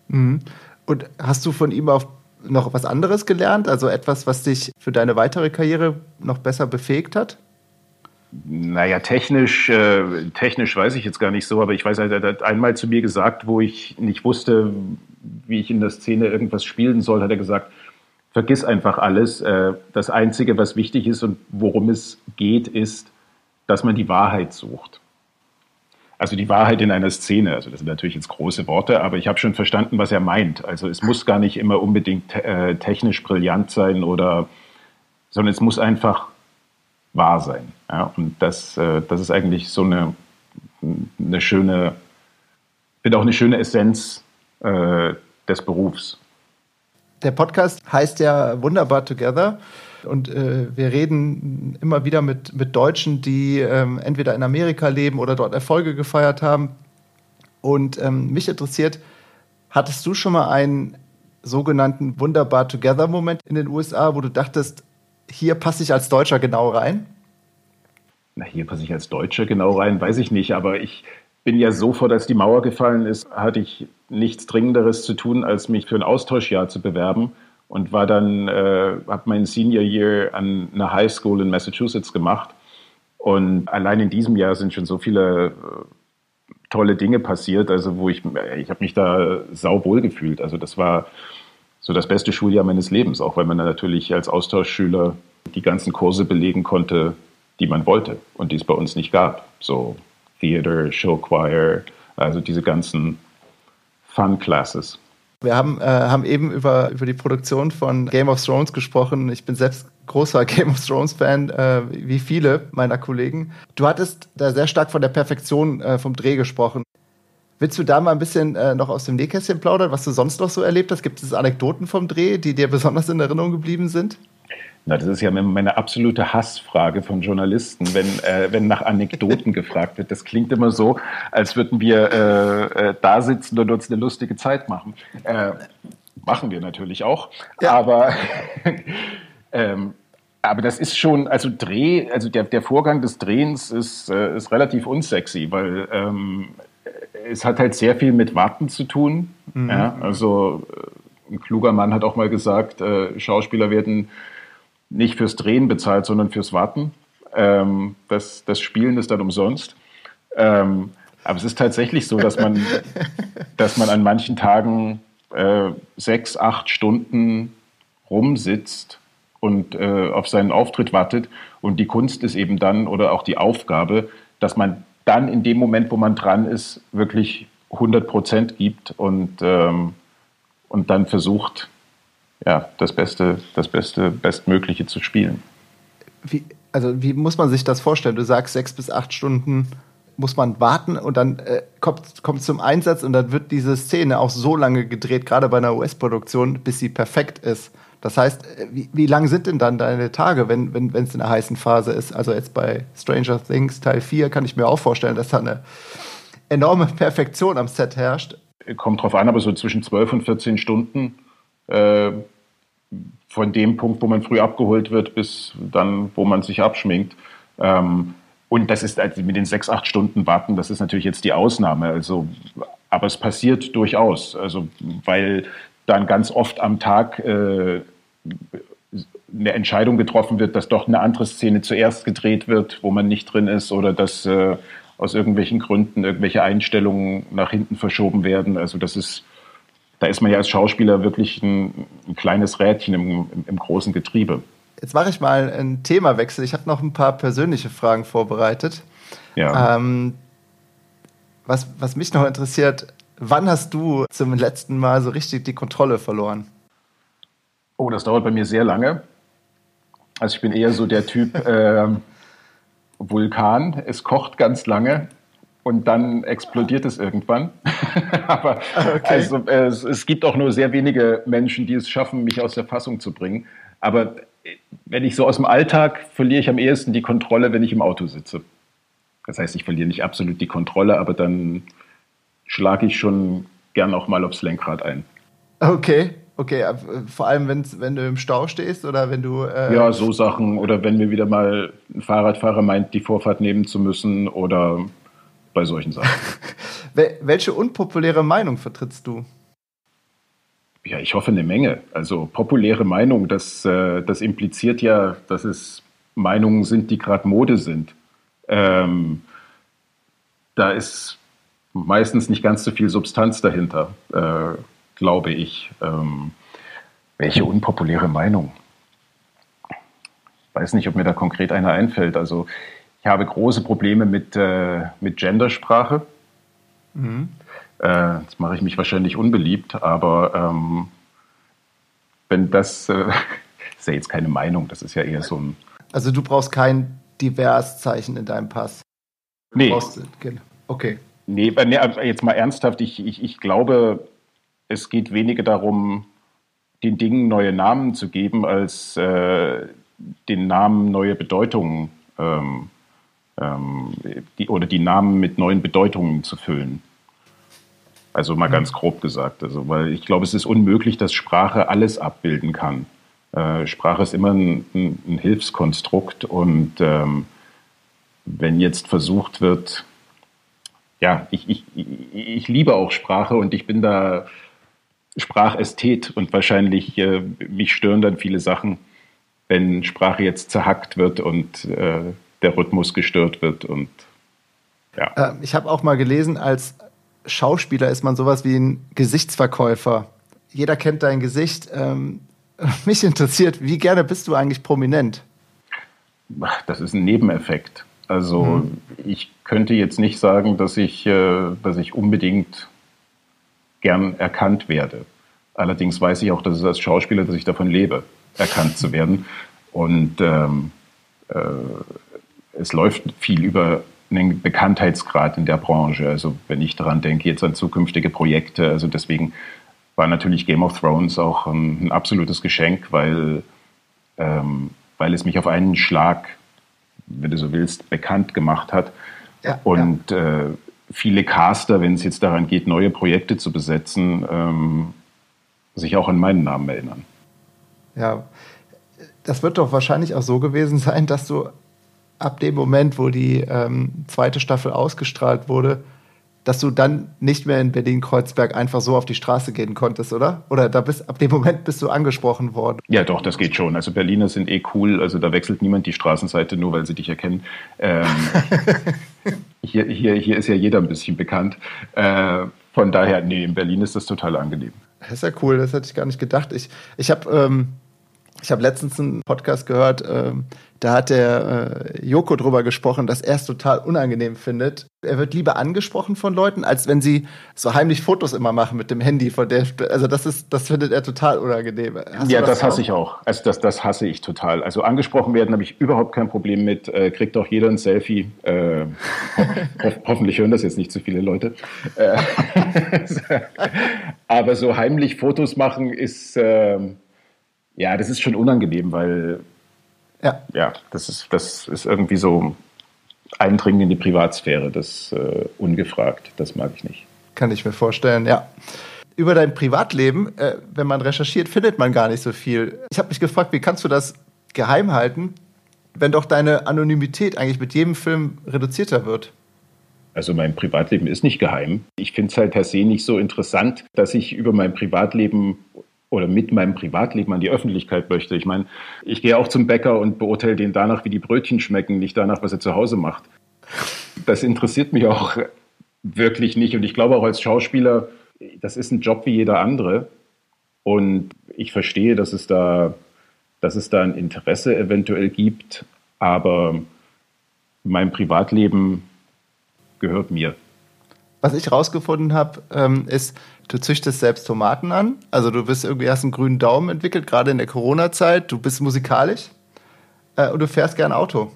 Mhm. Und hast du von ihm auch noch was anderes gelernt? Also etwas, was dich für deine weitere Karriere noch besser befähigt hat? Naja, technisch, äh, technisch weiß ich jetzt gar nicht so, aber ich weiß, er hat einmal zu mir gesagt, wo ich nicht wusste, wie ich in der Szene irgendwas spielen soll, hat er gesagt, vergiss einfach alles. Äh, das Einzige, was wichtig ist und worum es geht, ist, dass man die Wahrheit sucht. Also die Wahrheit in einer Szene. Also das sind natürlich jetzt große Worte, aber ich habe schon verstanden, was er meint. Also es muss gar nicht immer unbedingt äh, technisch brillant sein oder, sondern es muss einfach wahr sein. Ja? Und das, äh, das ist eigentlich so eine, eine schöne, finde auch eine schöne Essenz äh, des Berufs. Der Podcast heißt ja Wunderbar Together. Und äh, wir reden immer wieder mit, mit Deutschen, die ähm, entweder in Amerika leben oder dort Erfolge gefeiert haben. Und ähm, mich interessiert, hattest du schon mal einen sogenannten Wunderbar Together-Moment in den USA, wo du dachtest, hier passe ich als Deutscher genau rein? Na, hier passe ich als Deutscher genau rein, weiß ich nicht, aber ich bin ja sofort, als die Mauer gefallen ist, hatte ich nichts Dringenderes zu tun, als mich für ein Austauschjahr zu bewerben und war dann, äh, habe meinen Senior Year an einer High School in Massachusetts gemacht. Und allein in diesem Jahr sind schon so viele äh, tolle Dinge passiert, also wo ich, ich habe mich da sauwohl gefühlt. Also das war so das beste Schuljahr meines Lebens, auch weil man natürlich als Austauschschüler die ganzen Kurse belegen konnte, die man wollte und die es bei uns nicht gab. So Theater, Show Choir, also diese ganzen Fun Classes. Wir haben, äh, haben eben über, über die Produktion von Game of Thrones gesprochen. Ich bin selbst großer [LAUGHS] Game of Thrones-Fan, äh, wie viele meiner Kollegen. Du hattest da sehr stark von der Perfektion äh, vom Dreh gesprochen. Willst du da mal ein bisschen äh, noch aus dem Nähkästchen plaudern, was du sonst noch so erlebt hast? Gibt es Anekdoten vom Dreh, die dir besonders in Erinnerung geblieben sind? Na, das ist ja meine absolute Hassfrage von Journalisten, wenn, äh, wenn nach Anekdoten [LAUGHS] gefragt wird. Das klingt immer so, als würden wir äh, äh, da sitzen und uns eine lustige Zeit machen. Äh, machen wir natürlich auch. Ja. Aber, [LAUGHS] ähm, aber das ist schon, also Dreh, also der, der Vorgang des Drehens ist, äh, ist relativ unsexy, weil ähm, es hat halt sehr viel mit Warten zu tun. Mhm. Ja? Also ein kluger Mann hat auch mal gesagt, Schauspieler werden nicht fürs Drehen bezahlt, sondern fürs Warten. Ähm, das, das Spielen ist dann umsonst. Ähm, aber es ist tatsächlich so, dass man, [LAUGHS] dass man an manchen Tagen äh, sechs, acht Stunden rumsitzt und äh, auf seinen Auftritt wartet. Und die Kunst ist eben dann, oder auch die Aufgabe, dass man dann in dem Moment, wo man dran ist, wirklich 100 Prozent gibt und, ähm, und dann versucht, ja, das Beste, das Beste, Bestmögliche zu spielen. Wie, also wie muss man sich das vorstellen? Du sagst sechs bis acht Stunden muss man warten und dann äh, kommt, kommt zum Einsatz und dann wird diese Szene auch so lange gedreht, gerade bei einer US-Produktion, bis sie perfekt ist. Das heißt, äh, wie, wie lang sind denn dann deine Tage, wenn es wenn, in einer heißen Phase ist? Also jetzt bei Stranger Things Teil 4 kann ich mir auch vorstellen, dass da eine enorme Perfektion am Set herrscht. Kommt drauf an, aber so zwischen 12 und 14 Stunden äh, von dem Punkt, wo man früh abgeholt wird, bis dann, wo man sich abschminkt. Ähm, und das ist also mit den sechs, acht Stunden warten, das ist natürlich jetzt die Ausnahme. Also, aber es passiert durchaus. Also, weil dann ganz oft am Tag äh, eine Entscheidung getroffen wird, dass doch eine andere Szene zuerst gedreht wird, wo man nicht drin ist, oder dass äh, aus irgendwelchen Gründen irgendwelche Einstellungen nach hinten verschoben werden. Also das ist da ist man ja als Schauspieler wirklich ein, ein kleines Rädchen im, im, im, großen Getriebe. Jetzt mache ich mal einen Themawechsel. Ich habe noch ein paar persönliche Fragen vorbereitet. Ja. Ähm, was, was mich noch interessiert, wann hast du zum letzten Mal so richtig die Kontrolle verloren? Oh, das dauert bei mir sehr lange. Also ich bin eher so der Typ [LAUGHS] äh, Vulkan. Es kocht ganz lange und dann explodiert es irgendwann. [LAUGHS] Aber okay. also, es, es, gibt auch nur sehr wenige Menschen, die es schaffen, mich aus der Fassung zu bringen. Aber wenn ich so aus dem Alltag verliere ich am ehesten die Kontrolle, wenn ich im Auto sitze. Das heißt, ich verliere nicht absolut die Kontrolle, aber dann schlage ich schon gern auch mal aufs Lenkrad ein. Okay, okay. Äh, vor allem, wenn's, wenn du im Stau stehst oder wenn du. Äh ja, so Sachen. Oder wenn mir wieder mal ein Fahrradfahrer meint, die Vorfahrt nehmen zu müssen oder bei solchen Sachen. [LAUGHS] Welche unpopuläre Meinung vertrittst du? Ja, ich hoffe eine Menge. Also populäre Meinung, das, äh, das impliziert ja, dass es Meinungen sind, die gerade Mode sind. Ähm, da ist meistens nicht ganz so viel Substanz dahinter, äh, glaube ich. Ähm, welche unpopuläre Meinung? Ich weiß nicht, ob mir da konkret eine einfällt. Also ich habe große Probleme mit, äh, mit Gendersprache. Mhm. Äh, jetzt mache ich mich wahrscheinlich unbeliebt, aber ähm, wenn das, äh, [LAUGHS] ist ja jetzt keine Meinung, das ist ja eher so ein. Also du brauchst kein Divers-Zeichen in deinem Pass. Nee. Brauchst, okay. Nee, nee, jetzt mal ernsthaft, ich, ich, ich glaube, es geht weniger darum, den Dingen neue Namen zu geben, als äh, den Namen neue Bedeutungen ähm, ähm, die, oder die Namen mit neuen Bedeutungen zu füllen. Also mal ganz grob gesagt. Also, weil ich glaube, es ist unmöglich, dass Sprache alles abbilden kann. Äh, Sprache ist immer ein, ein, ein Hilfskonstrukt und ähm, wenn jetzt versucht wird, ja, ich, ich, ich liebe auch Sprache und ich bin da Sprachästhet und wahrscheinlich äh, mich stören dann viele Sachen, wenn Sprache jetzt zerhackt wird und äh, der Rhythmus gestört wird und ja. Äh, ich habe auch mal gelesen, als Schauspieler ist man sowas wie ein Gesichtsverkäufer. Jeder kennt dein Gesicht. Ähm, [LAUGHS] mich interessiert, wie gerne bist du eigentlich prominent? Das ist ein Nebeneffekt. Also mhm. ich könnte jetzt nicht sagen, dass ich, äh, dass ich unbedingt gern erkannt werde. Allerdings weiß ich auch, dass es als Schauspieler, dass ich davon lebe, erkannt zu werden. Und ähm, äh, es läuft viel über einen Bekanntheitsgrad in der Branche. Also wenn ich daran denke, jetzt an zukünftige Projekte, also deswegen war natürlich Game of Thrones auch ein, ein absolutes Geschenk, weil, ähm, weil es mich auf einen Schlag, wenn du so willst, bekannt gemacht hat. Ja, und ja. Äh, viele Caster, wenn es jetzt daran geht, neue Projekte zu besetzen, ähm, sich auch an meinen Namen erinnern. Ja, das wird doch wahrscheinlich auch so gewesen [LAUGHS] sein, dass du ab dem Moment, wo die ähm, zweite Staffel ausgestrahlt wurde, dass du dann nicht mehr in Berlin-Kreuzberg einfach so auf die Straße gehen konntest, oder? Oder da bist, ab dem Moment bist du angesprochen worden? Ja, doch, das geht schon. Also Berliner sind eh cool. Also da wechselt niemand die Straßenseite, nur weil sie dich erkennen. Ähm, [LAUGHS] hier, hier, hier ist ja jeder ein bisschen bekannt. Äh, von daher, nee, in Berlin ist das total angenehm. Das ist ja cool, das hätte ich gar nicht gedacht. Ich, ich habe ähm, hab letztens einen Podcast gehört, ähm, da hat der äh, Joko drüber gesprochen, dass er es total unangenehm findet. Er wird lieber angesprochen von Leuten, als wenn sie so heimlich Fotos immer machen mit dem Handy von der. Also das ist, das findet er total unangenehm. Hast ja, das, das hasse ich auch. Also das, das hasse ich total. Also angesprochen werden habe ich überhaupt kein Problem mit. Äh, kriegt auch jeder ein Selfie. Äh, ho hoffentlich hören das jetzt nicht zu viele Leute. Äh, [LAUGHS] aber so heimlich Fotos machen ist ähm, ja, das ist schon unangenehm, weil ja. Ja, das ist, das ist irgendwie so Eindringen in die Privatsphäre, das äh, ungefragt, das mag ich nicht. Kann ich mir vorstellen, ja. Über dein Privatleben, äh, wenn man recherchiert, findet man gar nicht so viel. Ich habe mich gefragt, wie kannst du das geheim halten, wenn doch deine Anonymität eigentlich mit jedem Film reduzierter wird? Also mein Privatleben ist nicht geheim. Ich finde es halt per se nicht so interessant, dass ich über mein Privatleben oder mit meinem Privatleben an die Öffentlichkeit möchte. Ich meine, ich gehe auch zum Bäcker und beurteile den danach, wie die Brötchen schmecken, nicht danach, was er zu Hause macht. Das interessiert mich auch wirklich nicht. Und ich glaube auch als Schauspieler, das ist ein Job wie jeder andere. Und ich verstehe, dass es da, dass es da ein Interesse eventuell gibt, aber mein Privatleben gehört mir. Was ich rausgefunden habe, ähm, ist, du züchtest selbst Tomaten an. Also du bist irgendwie hast einen grünen Daumen entwickelt, gerade in der Corona-Zeit. Du bist musikalisch äh, und du fährst gern Auto.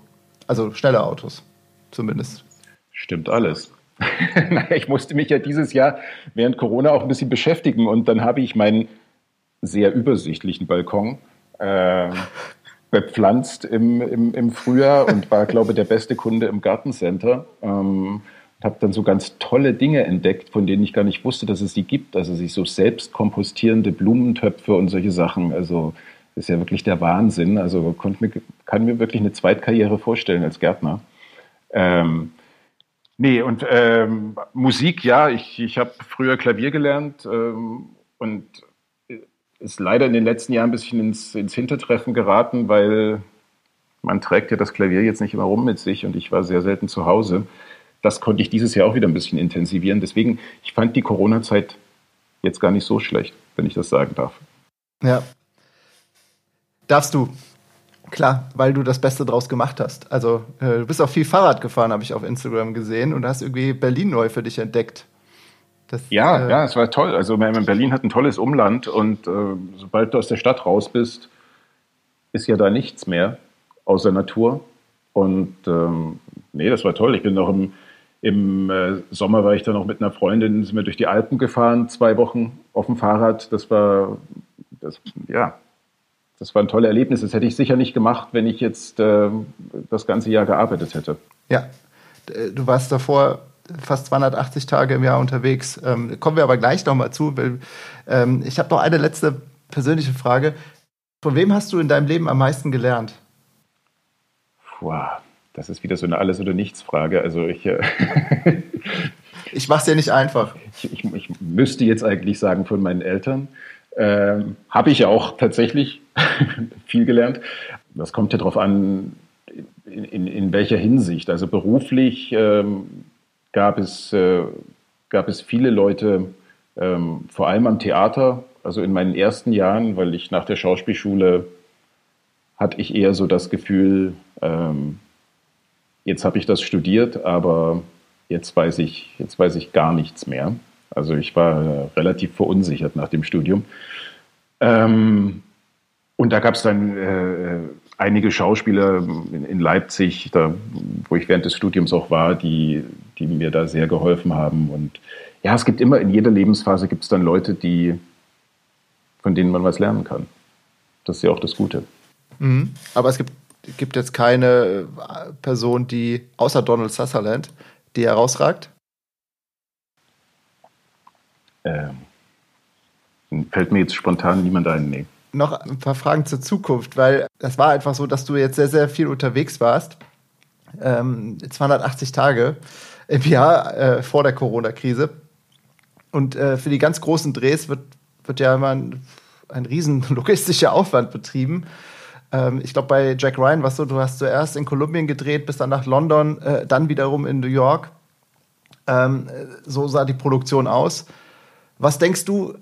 Also schnelle Autos, zumindest. Stimmt alles. [LAUGHS] ich musste mich ja dieses Jahr während Corona auch ein bisschen beschäftigen und dann habe ich meinen sehr übersichtlichen Balkon äh, [LAUGHS] bepflanzt im, im, im Frühjahr und war, glaube ich, der beste Kunde im Gartencenter. Ähm, habe dann so ganz tolle Dinge entdeckt, von denen ich gar nicht wusste, dass es sie gibt. Also sich so selbst kompostierende Blumentöpfe und solche Sachen. Also das ist ja wirklich der Wahnsinn. Also mir, kann mir wirklich eine Zweitkarriere vorstellen als Gärtner. Ähm, nee, und ähm, Musik, ja, ich, ich habe früher Klavier gelernt ähm, und ist leider in den letzten Jahren ein bisschen ins, ins Hintertreffen geraten, weil man trägt ja das Klavier jetzt nicht immer rum mit sich und ich war sehr selten zu Hause. Das konnte ich dieses Jahr auch wieder ein bisschen intensivieren. Deswegen, ich fand die Corona-Zeit jetzt gar nicht so schlecht, wenn ich das sagen darf. Ja. Darfst du. Klar, weil du das Beste draus gemacht hast. Also, äh, du bist auch viel Fahrrad gefahren, habe ich auf Instagram gesehen und hast irgendwie Berlin neu für dich entdeckt. Das, ja, äh, ja, es war toll. Also Berlin hat ein tolles Umland und äh, sobald du aus der Stadt raus bist, ist ja da nichts mehr außer Natur. Und ähm, nee, das war toll. Ich bin noch im, im äh, Sommer war ich dann noch mit einer Freundin, sind wir durch die Alpen gefahren, zwei Wochen auf dem Fahrrad. Das war, das, ja, das war ein tolles Erlebnis. Das hätte ich sicher nicht gemacht, wenn ich jetzt äh, das ganze Jahr gearbeitet hätte. Ja, du warst davor fast 280 Tage im Jahr unterwegs. Ähm, kommen wir aber gleich nochmal zu. Weil, ähm, ich habe noch eine letzte persönliche Frage. Von wem hast du in deinem Leben am meisten gelernt? Puh, das ist wieder so eine Alles- oder Nichts-Frage. Also ich. Äh [LAUGHS] ich mache es ja nicht einfach. Ich, ich, ich, müsste jetzt eigentlich sagen von meinen Eltern. Ähm, Habe ich ja auch tatsächlich [LAUGHS] viel gelernt. Das kommt ja darauf an, in, in, in, welcher Hinsicht. Also beruflich ähm, gab es, äh, gab es viele Leute, ähm, vor allem am Theater, also in meinen ersten Jahren, weil ich nach der Schauspielschule hatte ich eher so das Gefühl, ähm, jetzt habe ich das studiert, aber jetzt weiß ich, jetzt weiß ich gar nichts mehr. Also ich war äh, relativ verunsichert nach dem Studium. Ähm, und da gab es dann äh, einige Schauspieler in, in Leipzig, da, wo ich während des Studiums auch war, die, die mir da sehr geholfen haben. Und ja, es gibt immer in jeder Lebensphase gibt es dann Leute, die, von denen man was lernen kann. Das ist ja auch das Gute. Mhm. Aber es gibt, gibt jetzt keine äh, Person, die außer Donald Sutherland, die herausragt? Ähm, fällt mir jetzt spontan niemand ein, nee noch ein paar Fragen zur Zukunft, weil das war einfach so, dass du jetzt sehr, sehr viel unterwegs warst. Ähm, 280 Tage im Jahr äh, vor der Corona-Krise. Und äh, für die ganz großen Drehs wird, wird ja immer ein, ein riesen [LAUGHS] logistischer Aufwand betrieben. Ähm, ich glaube, bei Jack Ryan war es so, du hast zuerst in Kolumbien gedreht, bis dann nach London, äh, dann wiederum in New York. Ähm, so sah die Produktion aus. Was denkst du,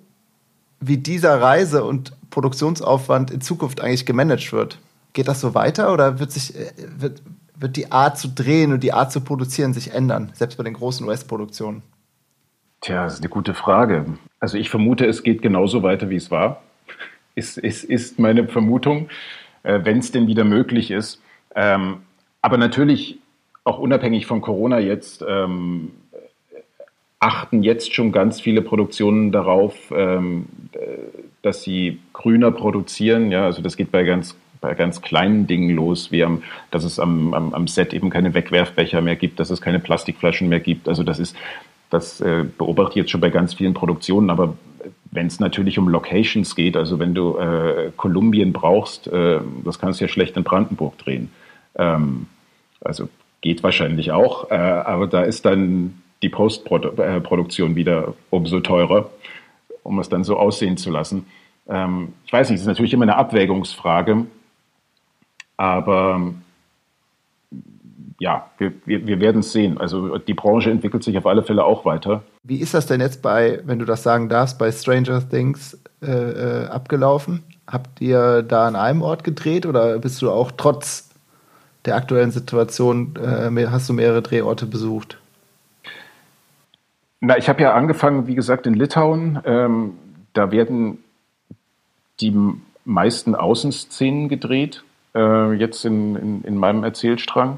wie dieser Reise- und Produktionsaufwand in Zukunft eigentlich gemanagt wird. Geht das so weiter oder wird sich äh, wird, wird die Art zu drehen und die Art zu produzieren sich ändern, selbst bei den großen US-Produktionen? Tja, das ist eine gute Frage. Also ich vermute, es geht genauso weiter, wie es war. Ist, ist, ist meine Vermutung, äh, wenn es denn wieder möglich ist. Ähm, aber natürlich auch unabhängig von Corona jetzt ähm, achten jetzt schon ganz viele Produktionen darauf, ähm, dass sie grüner produzieren. Ja, also das geht bei ganz bei ganz kleinen Dingen los, wie am, dass es am, am, am Set eben keine Wegwerfbecher mehr gibt, dass es keine Plastikflaschen mehr gibt. Also das ist, das äh, beobachte ich jetzt schon bei ganz vielen Produktionen, aber wenn es natürlich um Locations geht, also wenn du äh, Kolumbien brauchst, äh, das kannst du ja schlecht in Brandenburg drehen. Ähm, also geht wahrscheinlich auch, äh, aber da ist dann die Postproduktion wieder umso teurer, um es dann so aussehen zu lassen. Ähm, ich weiß nicht, es ist natürlich immer eine Abwägungsfrage, aber ja, wir, wir, wir werden es sehen. Also die Branche entwickelt sich auf alle Fälle auch weiter. Wie ist das denn jetzt bei, wenn du das sagen darfst, bei Stranger Things äh, äh, abgelaufen? Habt ihr da an einem Ort gedreht oder bist du auch trotz der aktuellen Situation, äh, hast du mehrere Drehorte besucht? Na, ich habe ja angefangen, wie gesagt, in Litauen. Ähm, da werden die meisten Außenszenen gedreht, äh, jetzt in, in, in, meinem Erzählstrang.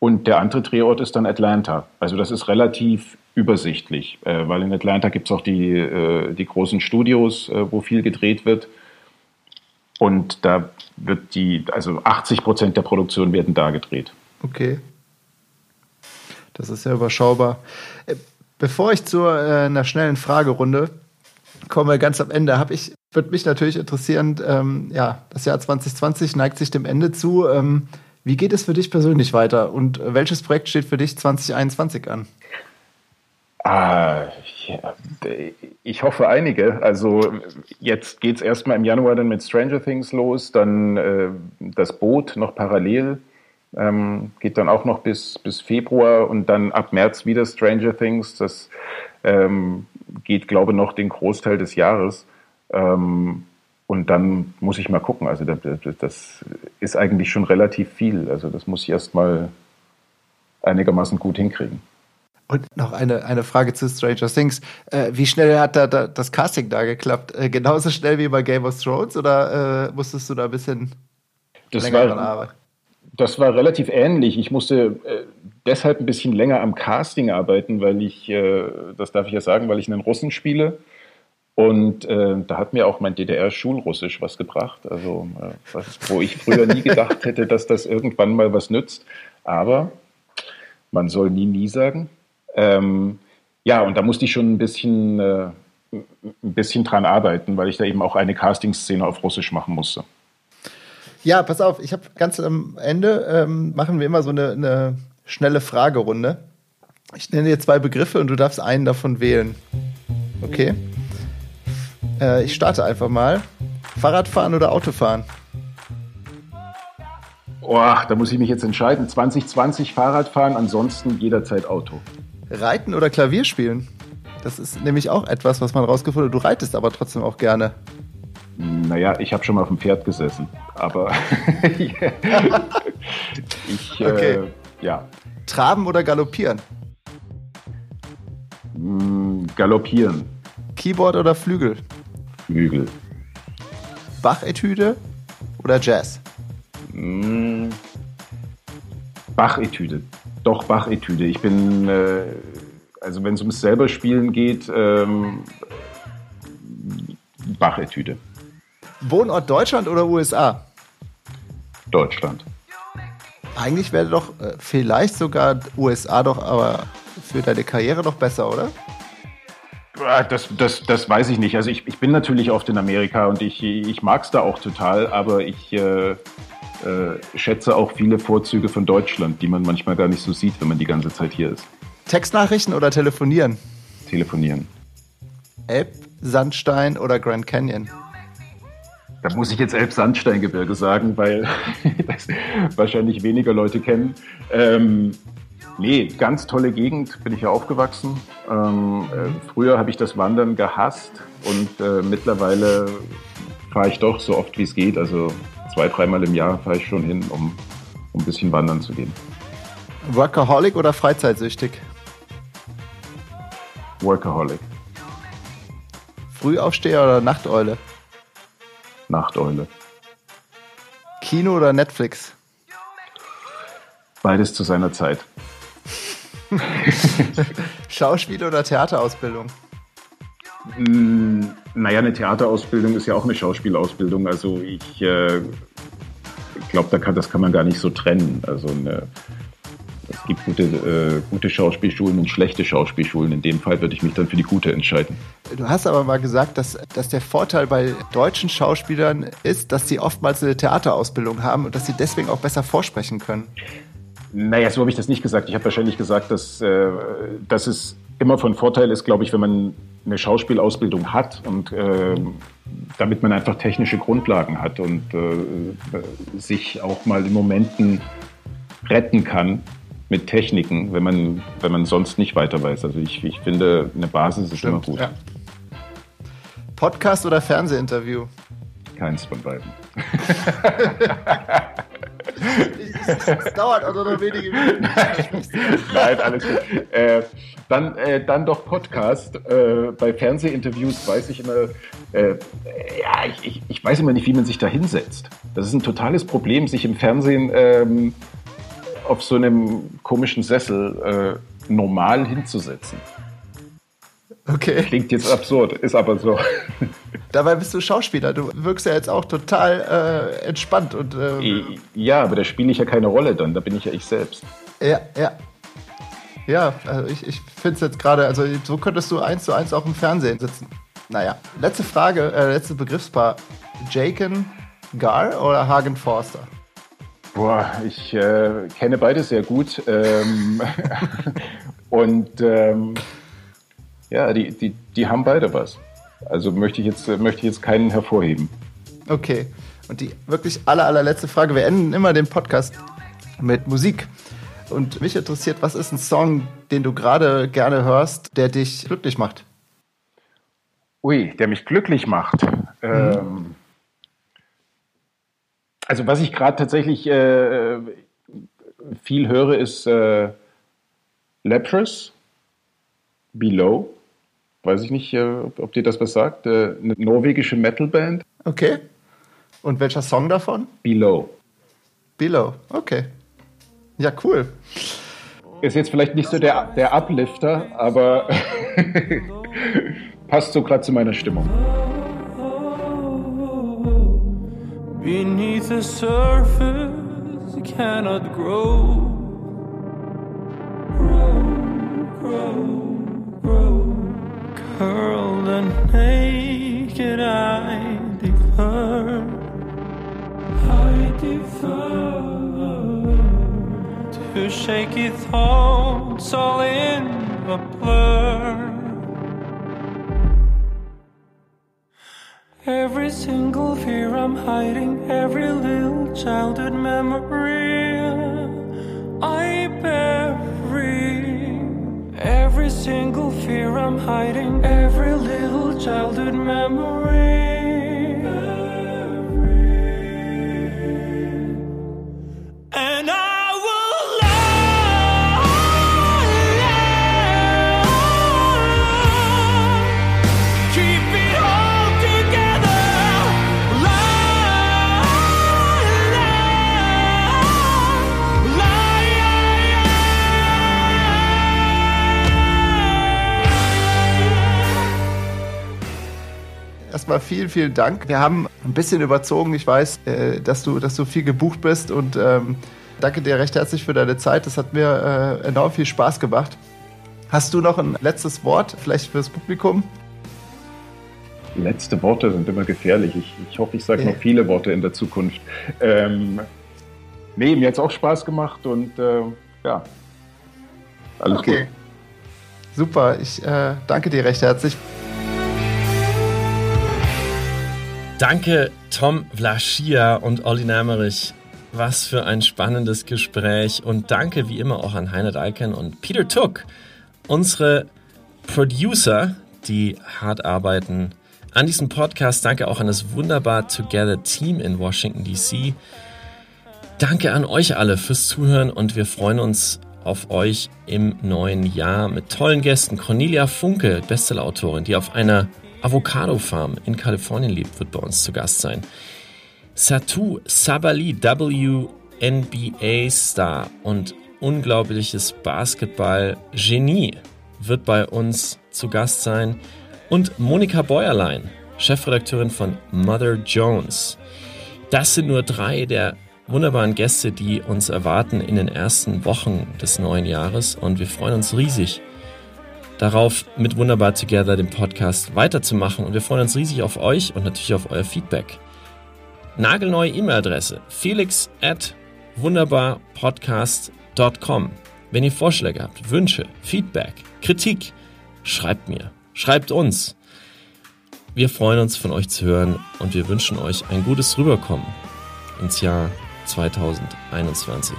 Und der andere Drehort ist dann Atlanta. Also das ist relativ übersichtlich, äh, weil in Atlanta gibt es auch die, äh, die großen Studios, äh, wo viel gedreht wird. Und da wird die, also 80 Prozent der Produktion werden da gedreht. Okay. Das ist ja überschaubar. Äh, bevor ich zu äh, einer schnellen Fragerunde komme, ganz am Ende, habe ich, würde mich natürlich interessieren, ähm, ja, das Jahr 2020 neigt sich dem Ende zu. Ähm, wie geht es für dich persönlich weiter und welches Projekt steht für dich 2021 an? Ah, ja, ich hoffe einige. Also jetzt geht es erstmal im Januar dann mit Stranger Things los, dann äh, das Boot noch parallel, ähm, geht dann auch noch bis, bis Februar und dann ab März wieder Stranger Things. Das ähm, geht, glaube ich, noch den Großteil des Jahres. Ähm, und dann muss ich mal gucken. Also das, das, ist eigentlich schon relativ viel. Also das muss ich erstmal einigermaßen gut hinkriegen. Und noch eine, eine Frage zu Stranger Things. Äh, wie schnell hat da, da, das Casting da geklappt? Äh, genauso schnell wie bei Game of Thrones oder äh, musstest du da ein bisschen das länger war, dran arbeiten? Das war relativ ähnlich. Ich musste äh, deshalb ein bisschen länger am Casting arbeiten, weil ich, äh, das darf ich ja sagen, weil ich einen Russen spiele. Und äh, da hat mir auch mein DDR-Schulrussisch was gebracht. Also, was, wo ich früher nie gedacht hätte, dass das irgendwann mal was nützt. Aber man soll nie, nie sagen. Ähm, ja, und da musste ich schon ein bisschen, äh, ein bisschen dran arbeiten, weil ich da eben auch eine Casting-Szene auf Russisch machen musste. Ja, pass auf, ich habe ganz am Ende ähm, machen wir immer so eine, eine schnelle Fragerunde. Ich nenne dir zwei Begriffe und du darfst einen davon wählen. Okay? Äh, ich starte einfach mal. Fahrradfahren oder Autofahren? Oh, da muss ich mich jetzt entscheiden. 2020 Fahrradfahren, ansonsten jederzeit Auto. Reiten oder Klavier spielen? Das ist nämlich auch etwas, was man rausgefunden hat. Du reitest aber trotzdem auch gerne. Naja, ich habe schon mal auf dem Pferd gesessen, aber [LAUGHS] ich, okay. äh, ja. Traben oder galoppieren? Mm, galoppieren. Keyboard oder Flügel? Flügel. Bach-Etüde oder Jazz? Mm, Bach-Etüde doch Bach-Etüde. Ich bin, äh, also wenn es ums selber Spielen geht, ähm, Bach-Etüde. Wohnort Deutschland oder USA? Deutschland. Eigentlich wäre doch äh, vielleicht sogar USA doch aber für deine Karriere doch besser, oder? Ah, das, das, das weiß ich nicht. Also ich, ich bin natürlich oft in Amerika und ich, ich mag es da auch total, aber ich, äh, äh, schätze auch viele Vorzüge von Deutschland, die man manchmal gar nicht so sieht, wenn man die ganze Zeit hier ist. Textnachrichten oder telefonieren? Telefonieren. Elb, Sandstein oder Grand Canyon? Da muss ich jetzt Elb-Sandsteingebirge sagen, weil [LAUGHS] das wahrscheinlich weniger Leute kennen. Ähm, nee, ganz tolle Gegend, bin ich ja aufgewachsen. Ähm, äh, früher habe ich das Wandern gehasst und äh, mittlerweile fahre ich doch so oft wie es geht. Also zwei, dreimal im Jahr fahre ich schon hin, um, um ein bisschen wandern zu gehen. Workaholic oder freizeitsüchtig? Workaholic. Frühaufsteher oder Nachteule? Nachteule. Kino oder Netflix? Beides zu seiner Zeit. [LAUGHS] Schauspiel oder Theaterausbildung? Mm, naja, eine Theaterausbildung ist ja auch eine Schauspielausbildung. Also ich äh, glaube, da kann, das kann man gar nicht so trennen. Also eine, es gibt gute, äh, gute Schauspielschulen und schlechte Schauspielschulen. In dem Fall würde ich mich dann für die gute entscheiden. Du hast aber mal gesagt, dass, dass der Vorteil bei deutschen Schauspielern ist, dass sie oftmals eine Theaterausbildung haben und dass sie deswegen auch besser vorsprechen können. Naja, so habe ich das nicht gesagt. Ich habe wahrscheinlich gesagt, dass, äh, dass es immer von Vorteil ist, glaube ich, wenn man eine Schauspielausbildung hat und äh, damit man einfach technische Grundlagen hat und äh, sich auch mal in Momenten retten kann mit Techniken, wenn man, wenn man sonst nicht weiter weiß. Also ich, ich finde, eine Basis ist Stimmt, immer gut. Ja. Podcast oder Fernsehinterview? Keins von beiden. [LAUGHS] Es dauert auch noch wenige Minuten. Nein, alles gut. Äh, dann, äh, dann doch Podcast. Äh, bei Fernsehinterviews weiß ich immer, äh, ja, ich, ich, ich, weiß immer nicht, wie man sich da hinsetzt. Das ist ein totales Problem, sich im Fernsehen ähm, auf so einem komischen Sessel äh, normal hinzusetzen. Okay. Klingt jetzt absurd, ist aber so. [LAUGHS] Dabei bist du Schauspieler. Du wirkst ja jetzt auch total äh, entspannt und. Ähm ja, aber da spiele ich ja keine Rolle dann. Da bin ich ja ich selbst. Ja, ja. Ja, also ich, ich finde es jetzt gerade, also so könntest du eins zu eins auch im Fernsehen sitzen. Naja, letzte Frage, äh, letztes Begriffspaar. Jaken Gar oder Hagen Forster? Boah, ich äh, kenne beide sehr gut. Ähm, [LAUGHS] und ähm, ja, die, die, die haben beide was. Also möchte ich jetzt, möchte ich jetzt keinen hervorheben. Okay. Und die wirklich aller, allerletzte Frage. Wir enden immer den Podcast mit Musik. Und mich interessiert, was ist ein Song, den du gerade gerne hörst, der dich glücklich macht? Ui, der mich glücklich macht. Mhm. Ähm, also was ich gerade tatsächlich äh, viel höre, ist äh, Leprous, Below. Weiß ich nicht, äh, ob dir das was sagt. Äh, eine norwegische Metalband. Okay. Und welcher Song davon? Below. Below, okay. Ja, cool. Ist jetzt vielleicht nicht so der, der Uplifter, aber [LAUGHS] passt so gerade zu meiner Stimmung. Beneath the surface cannot grow. Grow, grow, grow. Curled and naked, I defer. I defer to shaky thoughts all in a blur. Every single fear I'm hiding, every little childhood memory I bury. Every single fear I'm hiding, every little childhood memory. Erstmal vielen, vielen Dank. Wir haben ein bisschen überzogen. Ich weiß, äh, dass, du, dass du viel gebucht bist und ähm, danke dir recht herzlich für deine Zeit. Das hat mir äh, enorm viel Spaß gemacht. Hast du noch ein letztes Wort, vielleicht fürs Publikum? Letzte Worte sind immer gefährlich. Ich, ich hoffe, ich sage ja. noch viele Worte in der Zukunft. Ähm, nee, mir hat es auch Spaß gemacht und äh, ja, alles okay. gut. Super, ich äh, danke dir recht herzlich. Danke Tom Vlaschia und Olli Namerich. Was für ein spannendes Gespräch und danke wie immer auch an Heiner Dalken und Peter Tuck, unsere Producer, die hart arbeiten an diesem Podcast. Danke auch an das wunderbar Together Team in Washington DC. Danke an euch alle fürs Zuhören und wir freuen uns auf euch im neuen Jahr mit tollen Gästen. Cornelia Funke, Bestsellerautorin, die auf einer Avocado Farm in Kalifornien lebt, wird bei uns zu Gast sein. Satu Sabali, WNBA-Star und unglaubliches Basketball-Genie, wird bei uns zu Gast sein. Und Monika Bäuerlein, Chefredakteurin von Mother Jones. Das sind nur drei der wunderbaren Gäste, die uns erwarten in den ersten Wochen des neuen Jahres. Und wir freuen uns riesig, darauf, mit Wunderbar Together den Podcast weiterzumachen. Und wir freuen uns riesig auf euch und natürlich auf euer Feedback. Nagelneue E-Mail-Adresse felix at wunderbarpodcast.com. Wenn ihr Vorschläge habt, Wünsche, Feedback, Kritik, schreibt mir, schreibt uns. Wir freuen uns von euch zu hören und wir wünschen euch ein gutes Rüberkommen ins Jahr 2021.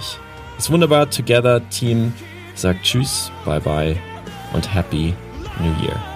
Das Wunderbar Together Team sagt Tschüss, bye bye und Happy New Year.